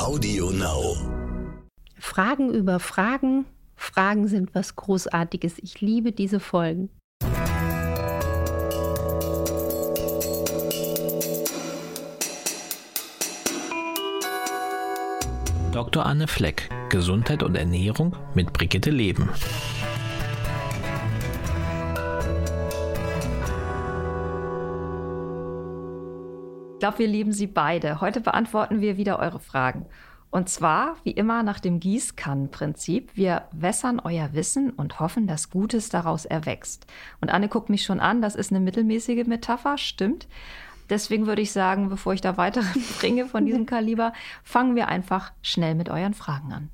Audio Now. Fragen über Fragen. Fragen sind was Großartiges. Ich liebe diese Folgen. Dr. Anne Fleck, Gesundheit und Ernährung mit Brigitte Leben. Glaube, wir lieben Sie beide. Heute beantworten wir wieder eure Fragen. Und zwar, wie immer, nach dem Gießkannenprinzip. Wir wässern euer Wissen und hoffen, dass Gutes daraus erwächst. Und Anne guckt mich schon an, das ist eine mittelmäßige Metapher, stimmt. Deswegen würde ich sagen, bevor ich da weitere bringe von diesem Kaliber, fangen wir einfach schnell mit euren Fragen an.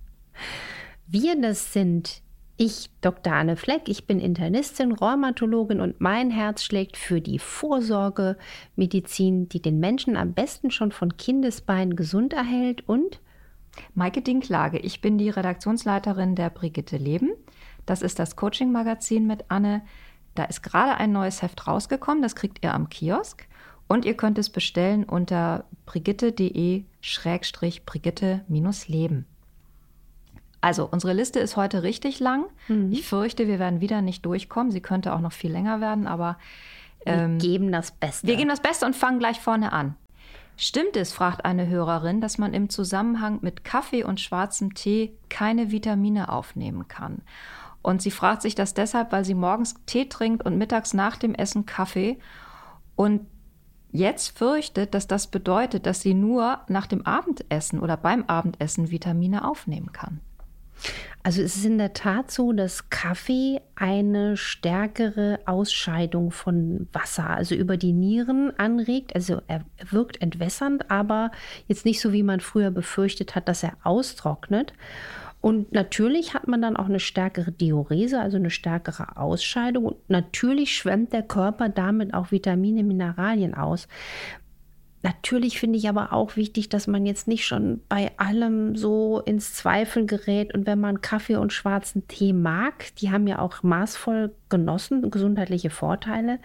Wir, das sind ich, Dr. Anne Fleck, ich bin Internistin, Rheumatologin und mein Herz schlägt für die Vorsorgemedizin, die den Menschen am besten schon von Kindesbeinen gesund erhält und Maike Dinklage, ich bin die Redaktionsleiterin der Brigitte Leben. Das ist das Coaching-Magazin mit Anne. Da ist gerade ein neues Heft rausgekommen, das kriegt ihr am Kiosk. Und ihr könnt es bestellen unter brigitte.de-brigitte-leben. Also, unsere Liste ist heute richtig lang. Mhm. Ich fürchte, wir werden wieder nicht durchkommen. Sie könnte auch noch viel länger werden, aber. Ähm, wir geben das Beste. Wir geben das Beste und fangen gleich vorne an. Stimmt es, fragt eine Hörerin, dass man im Zusammenhang mit Kaffee und schwarzem Tee keine Vitamine aufnehmen kann? Und sie fragt sich das deshalb, weil sie morgens Tee trinkt und mittags nach dem Essen Kaffee und jetzt fürchtet, dass das bedeutet, dass sie nur nach dem Abendessen oder beim Abendessen Vitamine aufnehmen kann. Also es ist in der Tat so, dass Kaffee eine stärkere Ausscheidung von Wasser, also über die Nieren anregt. Also er wirkt entwässernd, aber jetzt nicht so, wie man früher befürchtet hat, dass er austrocknet. Und natürlich hat man dann auch eine stärkere Diurese, also eine stärkere Ausscheidung. Und natürlich schwemmt der Körper damit auch Vitamine, Mineralien aus. Natürlich finde ich aber auch wichtig, dass man jetzt nicht schon bei allem so ins Zweifeln gerät. Und wenn man Kaffee und schwarzen Tee mag, die haben ja auch maßvoll genossen, gesundheitliche Vorteile,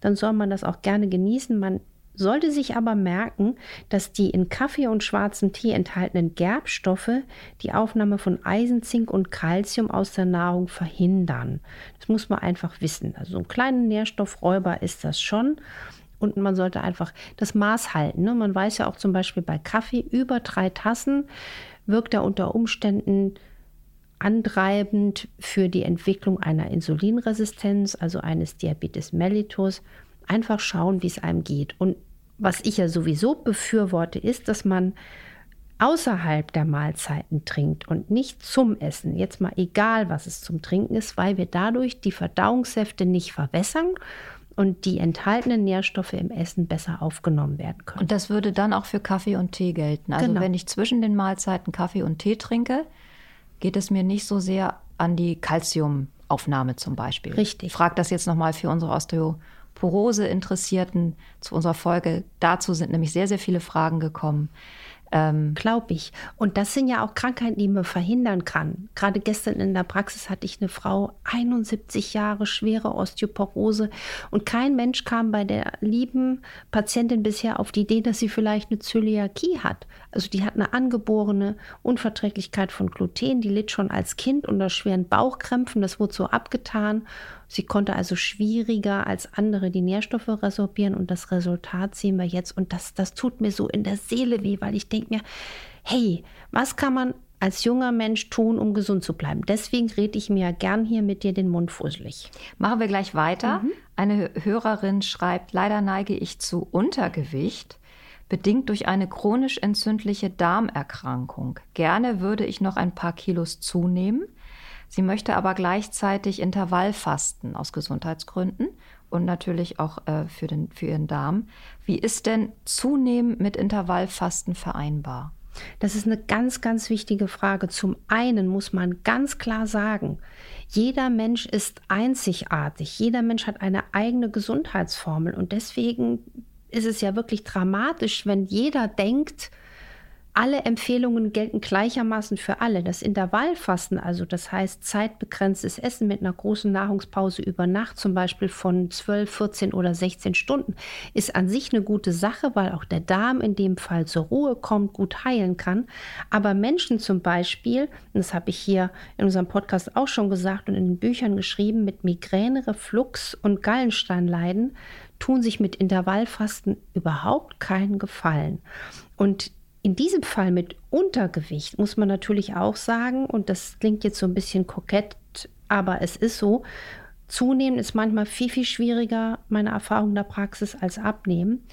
dann soll man das auch gerne genießen. Man sollte sich aber merken, dass die in Kaffee und schwarzem Tee enthaltenen Gerbstoffe die Aufnahme von Eisen, Zink und Kalzium aus der Nahrung verhindern. Das muss man einfach wissen. Also so ein kleiner Nährstoffräuber ist das schon. Und man sollte einfach das Maß halten. Ne? Man weiß ja auch zum Beispiel bei Kaffee, über drei Tassen wirkt er unter Umständen antreibend für die Entwicklung einer Insulinresistenz, also eines Diabetes mellitus. Einfach schauen, wie es einem geht. Und was ich ja sowieso befürworte, ist, dass man außerhalb der Mahlzeiten trinkt und nicht zum Essen. Jetzt mal egal, was es zum Trinken ist, weil wir dadurch die Verdauungssäfte nicht verwässern und die enthaltenen Nährstoffe im Essen besser aufgenommen werden können. Und das würde dann auch für Kaffee und Tee gelten. Also genau. wenn ich zwischen den Mahlzeiten Kaffee und Tee trinke, geht es mir nicht so sehr an die Kalziumaufnahme zum Beispiel. Richtig. Ich frage das jetzt nochmal für unsere Osteoporose Interessierten zu unserer Folge. Dazu sind nämlich sehr, sehr viele Fragen gekommen. Ähm, Glaube ich. Und das sind ja auch Krankheiten, die man verhindern kann. Gerade gestern in der Praxis hatte ich eine Frau, 71 Jahre, schwere Osteoporose. Und kein Mensch kam bei der lieben Patientin bisher auf die Idee, dass sie vielleicht eine Zöliakie hat. Also die hat eine angeborene Unverträglichkeit von Gluten. Die litt schon als Kind unter schweren Bauchkrämpfen. Das wurde so abgetan. Sie konnte also schwieriger als andere die Nährstoffe resorbieren und das Resultat sehen wir jetzt. Und das, das tut mir so in der Seele weh, weil ich denke mir, hey, was kann man als junger Mensch tun, um gesund zu bleiben? Deswegen rede ich mir gern hier mit dir den Mund fusselig. Machen wir gleich weiter. Mhm. Eine Hörerin schreibt, leider neige ich zu Untergewicht bedingt durch eine chronisch entzündliche Darmerkrankung. Gerne würde ich noch ein paar Kilos zunehmen. Sie möchte aber gleichzeitig Intervallfasten aus Gesundheitsgründen und natürlich auch äh, für, den, für ihren Darm. Wie ist denn Zunehmen mit Intervallfasten vereinbar? Das ist eine ganz, ganz wichtige Frage. Zum einen muss man ganz klar sagen, jeder Mensch ist einzigartig. Jeder Mensch hat eine eigene Gesundheitsformel. Und deswegen ist es ja wirklich dramatisch, wenn jeder denkt, alle Empfehlungen gelten gleichermaßen für alle. Das Intervallfasten, also das heißt zeitbegrenztes Essen mit einer großen Nahrungspause über Nacht, zum Beispiel von 12, 14 oder 16 Stunden, ist an sich eine gute Sache, weil auch der Darm in dem Fall zur Ruhe kommt, gut heilen kann. Aber Menschen zum Beispiel, das habe ich hier in unserem Podcast auch schon gesagt und in den Büchern geschrieben, mit Migräne, Reflux und Gallensteinleiden, tun sich mit Intervallfasten überhaupt keinen Gefallen. Und in diesem Fall mit Untergewicht muss man natürlich auch sagen, und das klingt jetzt so ein bisschen kokett, aber es ist so, zunehmen ist manchmal viel, viel schwieriger, meine Erfahrung der Praxis, als abnehmen.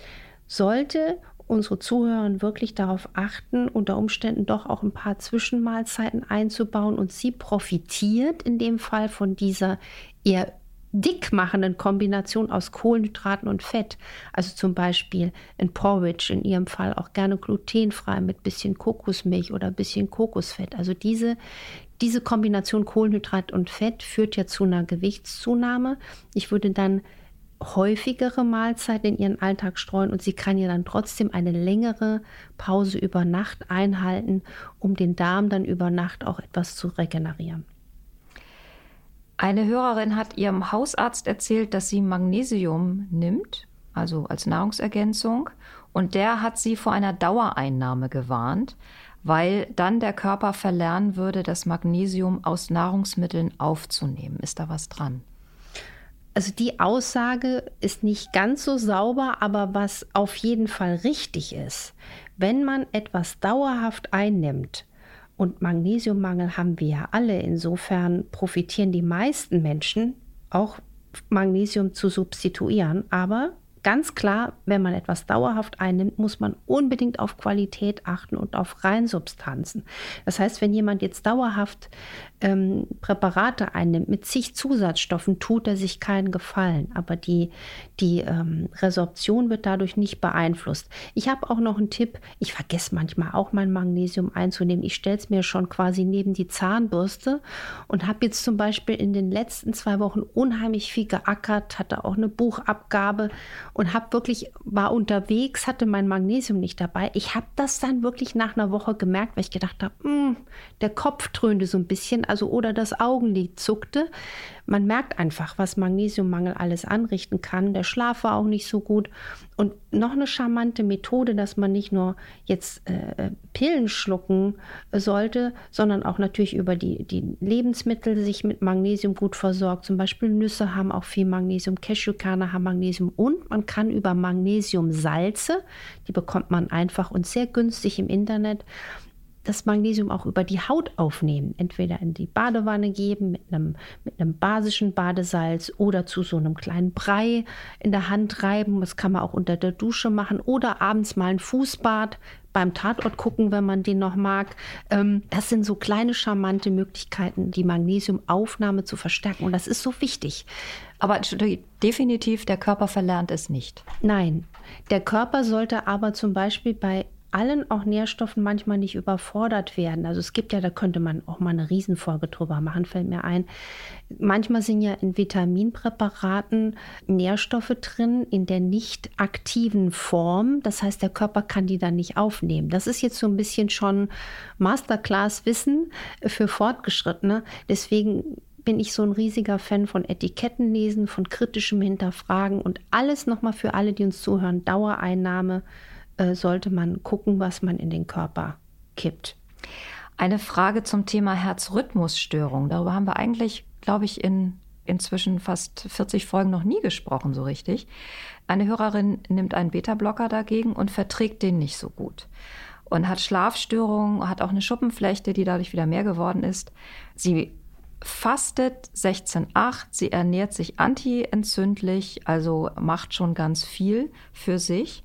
Sollte unsere Zuhörer wirklich darauf achten, unter Umständen doch auch ein paar Zwischenmahlzeiten einzubauen und sie profitiert in dem Fall von dieser eher dickmachenden Kombination aus Kohlenhydraten und Fett. Also zum Beispiel ein Porridge, in Ihrem Fall auch gerne glutenfrei mit bisschen Kokosmilch oder bisschen Kokosfett. Also diese, diese Kombination Kohlenhydrat und Fett führt ja zu einer Gewichtszunahme. Ich würde dann häufigere Mahlzeiten in ihren Alltag streuen und sie kann ja dann trotzdem eine längere Pause über Nacht einhalten, um den Darm dann über Nacht auch etwas zu regenerieren. Eine Hörerin hat ihrem Hausarzt erzählt, dass sie Magnesium nimmt, also als Nahrungsergänzung, und der hat sie vor einer Dauereinnahme gewarnt, weil dann der Körper verlernen würde, das Magnesium aus Nahrungsmitteln aufzunehmen. Ist da was dran? Also die Aussage ist nicht ganz so sauber, aber was auf jeden Fall richtig ist, wenn man etwas dauerhaft einnimmt, und Magnesiummangel haben wir ja alle. Insofern profitieren die meisten Menschen auch Magnesium zu substituieren. Aber ganz klar, wenn man etwas dauerhaft einnimmt, muss man unbedingt auf Qualität achten und auf Reinsubstanzen. Das heißt, wenn jemand jetzt dauerhaft ähm, Präparate einnimmt mit zig Zusatzstoffen, tut er sich keinen Gefallen. Aber die, die ähm, Resorption wird dadurch nicht beeinflusst. Ich habe auch noch einen Tipp. Ich vergesse manchmal auch mein Magnesium einzunehmen. Ich stelle es mir schon quasi neben die Zahnbürste und habe jetzt zum Beispiel in den letzten zwei Wochen unheimlich viel geackert, hatte auch eine Buchabgabe und habe wirklich, war unterwegs, hatte mein Magnesium nicht dabei. Ich habe das dann wirklich nach einer Woche gemerkt, weil ich gedacht habe, hm, der Kopf dröhnte so ein bisschen, also oder das Augenlid zuckte. Man merkt einfach, was Magnesiummangel alles anrichten kann. Der Schlaf war auch nicht so gut. Und noch eine charmante Methode, dass man nicht nur jetzt äh, Pillen schlucken sollte, sondern auch natürlich über die, die Lebensmittel sich mit Magnesium gut versorgt. Zum Beispiel Nüsse haben auch viel Magnesium, Cashewkerne haben Magnesium und man kann über Magnesiumsalze, die bekommt man einfach und sehr günstig im Internet, das Magnesium auch über die Haut aufnehmen. Entweder in die Badewanne geben mit einem, mit einem basischen Badesalz oder zu so einem kleinen Brei in der Hand reiben. Das kann man auch unter der Dusche machen oder abends mal ein Fußbad beim Tatort gucken, wenn man den noch mag. Ähm, das sind so kleine charmante Möglichkeiten, die Magnesiumaufnahme zu verstärken. Und das ist so wichtig. Aber definitiv, der Körper verlernt es nicht. Nein, der Körper sollte aber zum Beispiel bei allen auch Nährstoffen manchmal nicht überfordert werden. Also es gibt ja, da könnte man auch mal eine Riesenfolge drüber machen, fällt mir ein. Manchmal sind ja in Vitaminpräparaten Nährstoffe drin in der nicht aktiven Form. Das heißt, der Körper kann die dann nicht aufnehmen. Das ist jetzt so ein bisschen schon Masterclass-Wissen für Fortgeschrittene. Deswegen bin ich so ein riesiger Fan von Etikettenlesen, von kritischem Hinterfragen und alles nochmal für alle, die uns zuhören. Dauereinnahme äh, sollte man gucken, was man in den Körper kippt. Eine Frage zum Thema Herzrhythmusstörung. Darüber haben wir eigentlich, glaube ich, in inzwischen fast 40 Folgen noch nie gesprochen, so richtig. Eine Hörerin nimmt einen Beta-Blocker dagegen und verträgt den nicht so gut und hat Schlafstörungen, hat auch eine Schuppenflechte, die dadurch wieder mehr geworden ist. Sie fastet 16,8, sie ernährt sich antientzündlich, also macht schon ganz viel für sich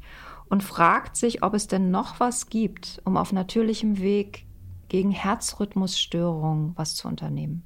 und fragt sich, ob es denn noch was gibt, um auf natürlichem Weg gegen Herzrhythmusstörungen was zu unternehmen.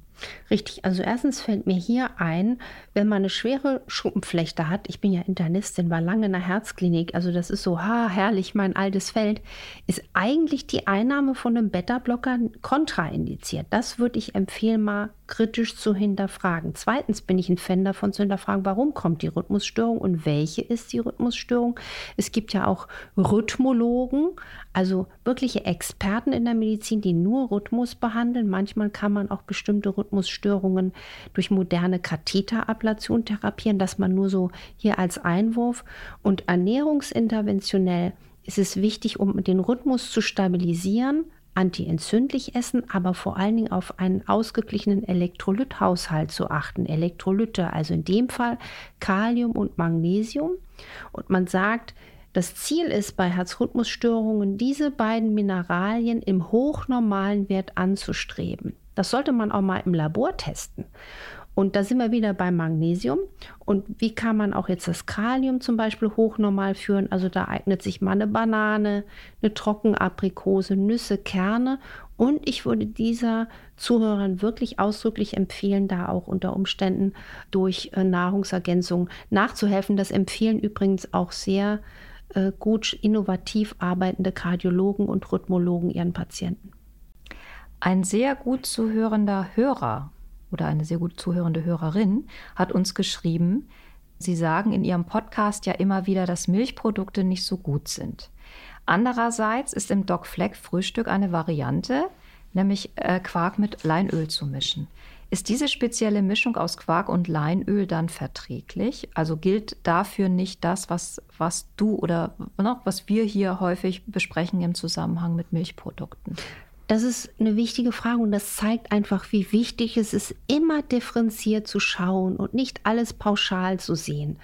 Richtig, also erstens fällt mir hier ein, wenn man eine schwere Schuppenflechte hat, ich bin ja Internistin, war lange in der Herzklinik, also das ist so, ha, herrlich, mein altes Feld, ist eigentlich die Einnahme von einem Beta-Blocker kontraindiziert. Das würde ich empfehlen, mal kritisch zu hinterfragen. Zweitens bin ich ein Fan davon zu hinterfragen, warum kommt die Rhythmusstörung und welche ist die Rhythmusstörung. Es gibt ja auch Rhythmologen, also wirkliche Experten in der Medizin, die nur Rhythmus behandeln. Manchmal kann man auch bestimmte Rhythmusstörungen durch moderne Katheterablation therapieren, dass man nur so hier als Einwurf und ernährungsinterventionell ist es wichtig, um den Rhythmus zu stabilisieren, antientzündlich essen, aber vor allen Dingen auf einen ausgeglichenen Elektrolythaushalt zu achten. Elektrolyte, also in dem Fall Kalium und Magnesium. Und man sagt, das Ziel ist bei Herzrhythmusstörungen, diese beiden Mineralien im hochnormalen Wert anzustreben. Das sollte man auch mal im Labor testen. Und da sind wir wieder beim Magnesium. Und wie kann man auch jetzt das Kalium zum Beispiel hochnormal führen? Also da eignet sich mal eine Banane, eine Trockenaprikose, Nüsse, Kerne. Und ich würde dieser Zuhörern wirklich ausdrücklich empfehlen, da auch unter Umständen durch äh, Nahrungsergänzung nachzuhelfen. Das empfehlen übrigens auch sehr äh, gut innovativ arbeitende Kardiologen und Rhythmologen ihren Patienten. Ein sehr gut zuhörender Hörer oder eine sehr gut zuhörende Hörerin hat uns geschrieben, Sie sagen in Ihrem Podcast ja immer wieder, dass Milchprodukte nicht so gut sind. Andererseits ist im Doc Fleck Frühstück eine Variante, nämlich äh, Quark mit Leinöl zu mischen. Ist diese spezielle Mischung aus Quark und Leinöl dann verträglich? Also gilt dafür nicht das, was, was du oder noch, was wir hier häufig besprechen im Zusammenhang mit Milchprodukten? Das ist eine wichtige Frage und das zeigt einfach, wie wichtig es ist, immer differenziert zu schauen und nicht alles pauschal zu sehen.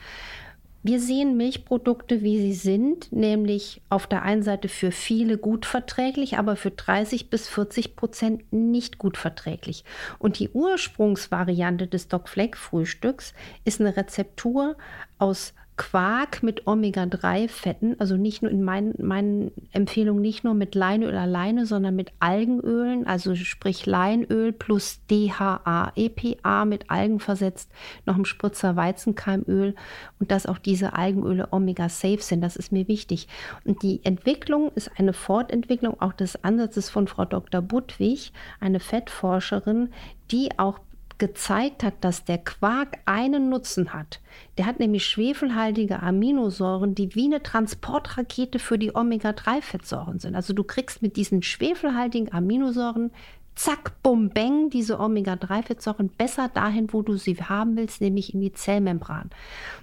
Wir sehen Milchprodukte, wie sie sind, nämlich auf der einen Seite für viele gut verträglich, aber für 30 bis 40 Prozent nicht gut verträglich. Und die Ursprungsvariante des Doc Fleck Frühstücks ist eine Rezeptur aus Quark mit Omega-3-Fetten, also nicht nur in meinen, meinen Empfehlungen nicht nur mit Leinöl alleine, sondern mit Algenölen, also sprich Leinöl plus DHA, EPA mit Algen versetzt, noch ein Spritzer Weizenkeimöl und dass auch diese Algenöle Omega-safe sind, das ist mir wichtig. Und die Entwicklung ist eine Fortentwicklung auch des Ansatzes von Frau Dr. Budwig, eine Fettforscherin, die auch gezeigt hat, dass der Quark einen Nutzen hat. Der hat nämlich schwefelhaltige Aminosäuren, die wie eine Transportrakete für die Omega-3-Fettsäuren sind. Also du kriegst mit diesen schwefelhaltigen Aminosäuren zack, bum, bang, diese Omega-3-Fettsäuren besser dahin, wo du sie haben willst, nämlich in die Zellmembran.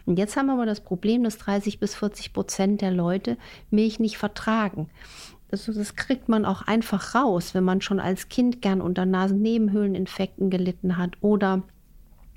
Und jetzt haben wir aber das Problem, dass 30 bis 40 Prozent der Leute Milch nicht vertragen. Also das kriegt man auch einfach raus, wenn man schon als Kind gern unter Nasennebenhöhleninfekten gelitten hat oder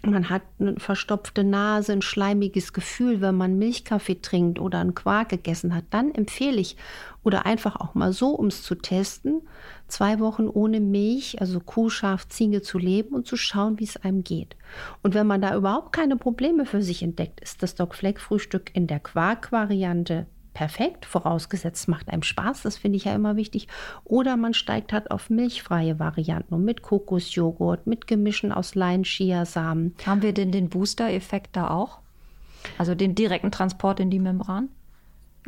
man hat eine verstopfte Nase, ein schleimiges Gefühl, wenn man Milchkaffee trinkt oder einen Quark gegessen hat. Dann empfehle ich, oder einfach auch mal so, um es zu testen, zwei Wochen ohne Milch, also Kuh, Schaf, Ziege zu leben und zu schauen, wie es einem geht. Und wenn man da überhaupt keine Probleme für sich entdeckt, ist das Doc Fleck Frühstück in der Quark-Variante perfekt, vorausgesetzt macht einem Spaß, das finde ich ja immer wichtig. Oder man steigt halt auf milchfreie Varianten und mit Kokosjoghurt, mit Gemischen aus Lein-Chiasamen. Haben wir denn den Booster-Effekt da auch? Also den direkten Transport in die Membran?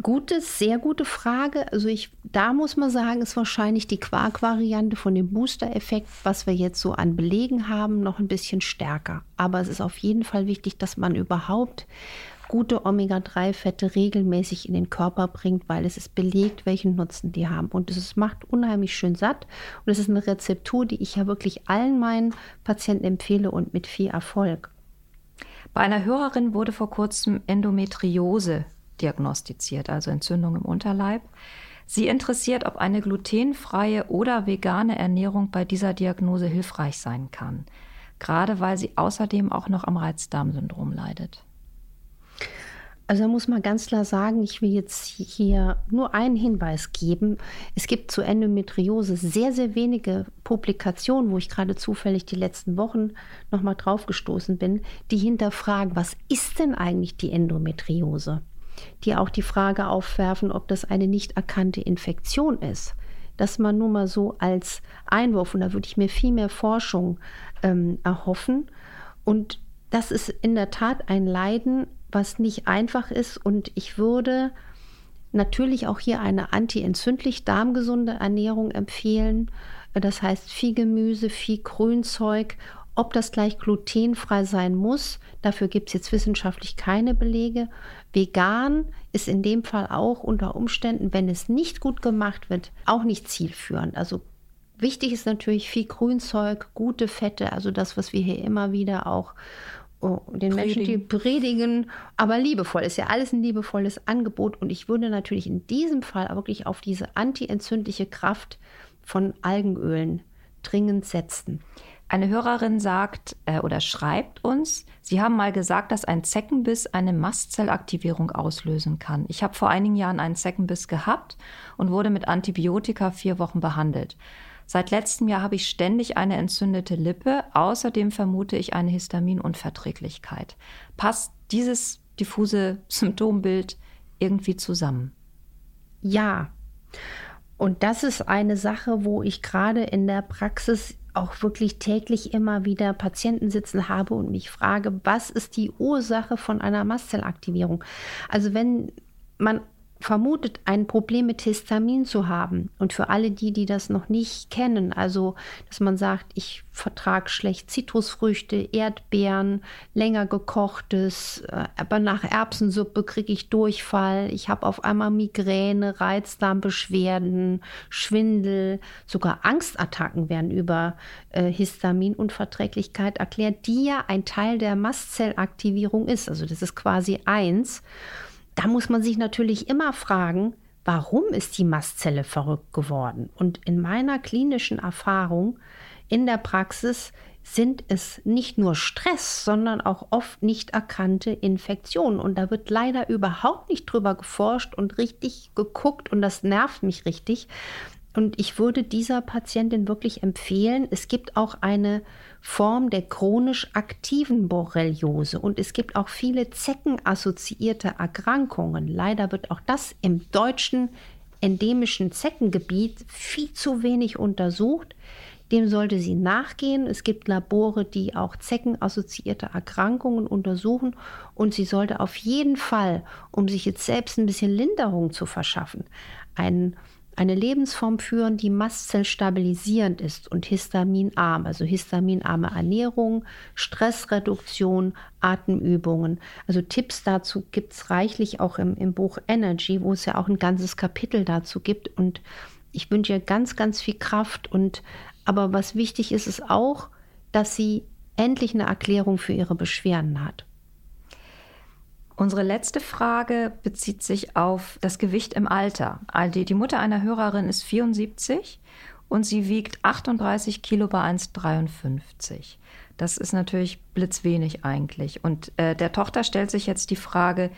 Gute, sehr gute Frage. Also ich, da muss man sagen, ist wahrscheinlich die Quark-Variante von dem Booster-Effekt, was wir jetzt so an Belegen haben, noch ein bisschen stärker. Aber es ist auf jeden Fall wichtig, dass man überhaupt gute Omega-3-Fette regelmäßig in den Körper bringt, weil es ist belegt, welchen Nutzen die haben. Und es macht unheimlich schön satt. Und es ist eine Rezeptur, die ich ja wirklich allen meinen Patienten empfehle und mit viel Erfolg. Bei einer Hörerin wurde vor kurzem Endometriose diagnostiziert, also Entzündung im Unterleib. Sie interessiert, ob eine glutenfreie oder vegane Ernährung bei dieser Diagnose hilfreich sein kann, gerade weil sie außerdem auch noch am Reizdarmsyndrom leidet. Also da muss man ganz klar sagen, ich will jetzt hier nur einen Hinweis geben. Es gibt zu Endometriose sehr, sehr wenige Publikationen, wo ich gerade zufällig die letzten Wochen nochmal drauf gestoßen bin, die hinterfragen, was ist denn eigentlich die Endometriose? Die auch die Frage aufwerfen, ob das eine nicht erkannte Infektion ist. Dass man nur mal so als Einwurf, und da würde ich mir viel mehr Forschung ähm, erhoffen. Und das ist in der Tat ein Leiden, was nicht einfach ist. Und ich würde natürlich auch hier eine antientzündlich darmgesunde Ernährung empfehlen. Das heißt viel Gemüse, viel Grünzeug Ob das gleich glutenfrei sein muss, dafür gibt es jetzt wissenschaftlich keine Belege. Vegan ist in dem Fall auch unter Umständen, wenn es nicht gut gemacht wird, auch nicht zielführend. Also wichtig ist natürlich viel Grünzeug, gute Fette, also das, was wir hier immer wieder auch oh, den predigen. Menschen, die predigen, aber liebevoll ist ja alles ein liebevolles Angebot. Und ich würde natürlich in diesem Fall wirklich auf diese antientzündliche Kraft von Algenölen dringend setzen. Eine Hörerin sagt äh, oder schreibt uns, Sie haben mal gesagt, dass ein Zeckenbiss eine Mastzellaktivierung auslösen kann. Ich habe vor einigen Jahren einen Zeckenbiss gehabt und wurde mit Antibiotika vier Wochen behandelt. Seit letztem Jahr habe ich ständig eine entzündete Lippe. Außerdem vermute ich eine Histaminunverträglichkeit. Passt dieses diffuse Symptombild irgendwie zusammen? Ja. Und das ist eine Sache, wo ich gerade in der Praxis auch wirklich täglich immer wieder Patienten sitzen habe und mich frage, was ist die Ursache von einer Mastzellaktivierung? Also wenn man vermutet, ein Problem mit Histamin zu haben. Und für alle die, die das noch nicht kennen, also dass man sagt, ich vertrage schlecht Zitrusfrüchte, Erdbeeren, länger gekochtes, äh, aber nach Erbsensuppe kriege ich Durchfall, ich habe auf einmal Migräne, Reizdarmbeschwerden, Schwindel, sogar Angstattacken werden über äh, Histaminunverträglichkeit erklärt, die ja ein Teil der Mastzellaktivierung ist. Also das ist quasi eins. Da muss man sich natürlich immer fragen, warum ist die Mastzelle verrückt geworden? Und in meiner klinischen Erfahrung in der Praxis sind es nicht nur Stress, sondern auch oft nicht erkannte Infektionen. Und da wird leider überhaupt nicht drüber geforscht und richtig geguckt und das nervt mich richtig. Und ich würde dieser Patientin wirklich empfehlen, es gibt auch eine Form der chronisch aktiven Borreliose und es gibt auch viele zeckenassoziierte Erkrankungen. Leider wird auch das im deutschen endemischen Zeckengebiet viel zu wenig untersucht. Dem sollte sie nachgehen. Es gibt Labore, die auch zeckenassoziierte Erkrankungen untersuchen und sie sollte auf jeden Fall, um sich jetzt selbst ein bisschen Linderung zu verschaffen, einen eine Lebensform führen, die mastzellstabilisierend ist und histaminarm, also histaminarme Ernährung, Stressreduktion, Atemübungen. Also Tipps dazu gibt es reichlich auch im, im Buch Energy, wo es ja auch ein ganzes Kapitel dazu gibt. Und ich wünsche ihr ganz, ganz viel Kraft. Und aber was wichtig ist, ist auch, dass sie endlich eine Erklärung für ihre Beschwerden hat. Unsere letzte Frage bezieht sich auf das Gewicht im Alter. Also die Mutter einer Hörerin ist 74 und sie wiegt 38 Kilo bei 1,53. Das ist natürlich blitzwenig eigentlich. Und äh, der Tochter stellt sich jetzt die Frage,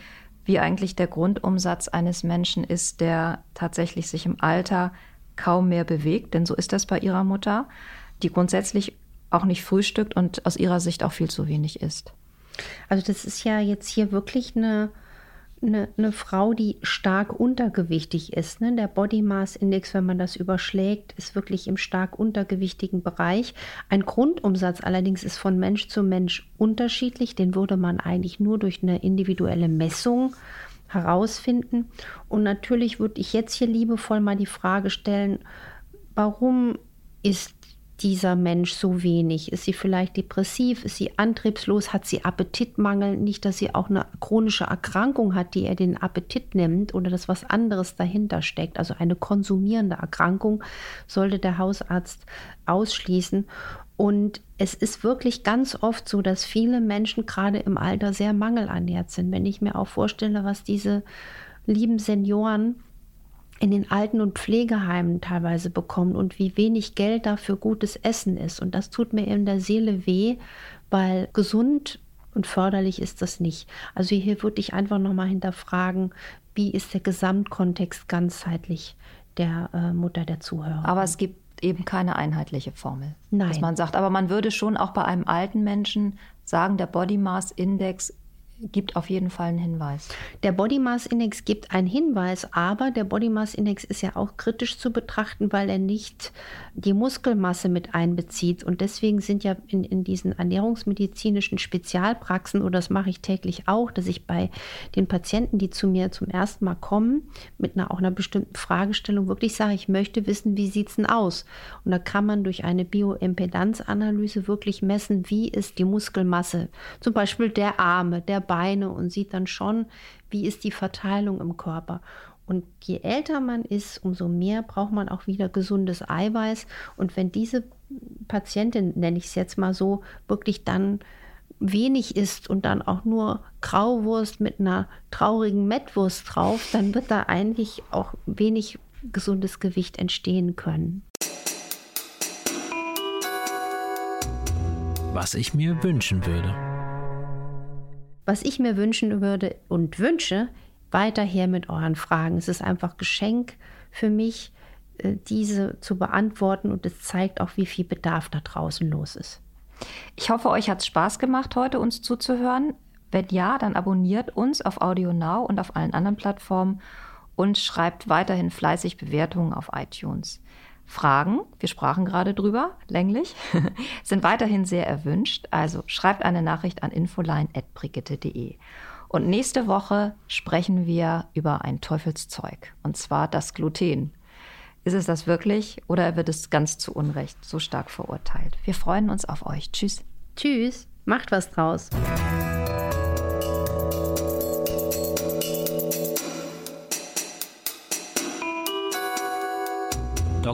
wie eigentlich der Grundumsatz eines Menschen ist, der tatsächlich sich im Alter kaum mehr bewegt, denn so ist das bei ihrer Mutter, die grundsätzlich auch nicht frühstückt und aus ihrer Sicht auch viel zu wenig isst. Also das ist ja jetzt hier wirklich eine, eine, eine Frau, die stark untergewichtig ist. Ne? Der Body Mass Index, wenn man das überschlägt, ist wirklich im stark untergewichtigen Bereich. Ein Grundumsatz allerdings ist von Mensch zu Mensch unterschiedlich. Den würde man eigentlich nur durch eine individuelle Messung herausfinden. Und natürlich würde ich jetzt hier liebevoll mal die Frage stellen, warum ist dieser Mensch so wenig? Ist sie vielleicht depressiv? Ist sie antriebslos? Hat sie Appetitmangel? Nicht, dass sie auch eine chronische Erkrankung hat, die ihr den Appetit nimmt oder dass was anderes dahinter steckt. Also eine konsumierende Erkrankung sollte der Hausarzt ausschließen. Und es ist wirklich ganz oft so, dass viele Menschen gerade im Alter sehr mangelernährt sind. Wenn ich mir auch vorstelle, was diese lieben Senioren in den Alten- und Pflegeheimen teilweise bekommen und wie wenig Geld da für gutes Essen ist. Und das tut mir in der Seele weh, weil gesund und förderlich ist das nicht. Also hier würde ich einfach nochmal hinterfragen, wie ist der Gesamtkontext ganzheitlich der äh, Mutter der Zuhörer. Aber es gibt eben keine einheitliche Formel, Nein. dass man sagt. Aber man würde schon auch bei einem alten Menschen sagen, der Body Mass Index gibt auf jeden Fall einen Hinweis. Der Body Mass Index gibt einen Hinweis, aber der Body Mass Index ist ja auch kritisch zu betrachten, weil er nicht die Muskelmasse mit einbezieht. Und deswegen sind ja in, in diesen ernährungsmedizinischen Spezialpraxen, oder das mache ich täglich auch, dass ich bei den Patienten, die zu mir zum ersten Mal kommen, mit einer auch einer bestimmten Fragestellung wirklich sage, ich möchte wissen, wie sieht es denn aus? Und da kann man durch eine Bioimpedanzanalyse wirklich messen, wie ist die Muskelmasse, zum Beispiel der Arme, der Beine und sieht dann schon, wie ist die Verteilung im Körper. Und je älter man ist, umso mehr braucht man auch wieder gesundes Eiweiß. Und wenn diese Patientin, nenne ich es jetzt mal so, wirklich dann wenig isst und dann auch nur Grauwurst mit einer traurigen Mettwurst drauf, dann wird da eigentlich auch wenig gesundes Gewicht entstehen können. Was ich mir wünschen würde. Was ich mir wünschen würde und wünsche, weiter her mit euren Fragen. Es ist einfach Geschenk für mich, äh, diese zu beantworten und es zeigt auch, wie viel Bedarf da draußen los ist. Ich hoffe, euch hat es Spaß gemacht, heute uns zuzuhören. Wenn ja, dann abonniert uns auf Audio Now und auf allen anderen Plattformen und schreibt weiterhin fleißig Bewertungen auf iTunes. Fragen, wir sprachen gerade drüber, länglich, sind weiterhin sehr erwünscht. Also schreibt eine Nachricht an infoline.brigitte.de. Und nächste Woche sprechen wir über ein Teufelszeug, und zwar das Gluten. Ist es das wirklich oder wird es ganz zu Unrecht so stark verurteilt? Wir freuen uns auf euch. Tschüss. Tschüss. Macht was draus.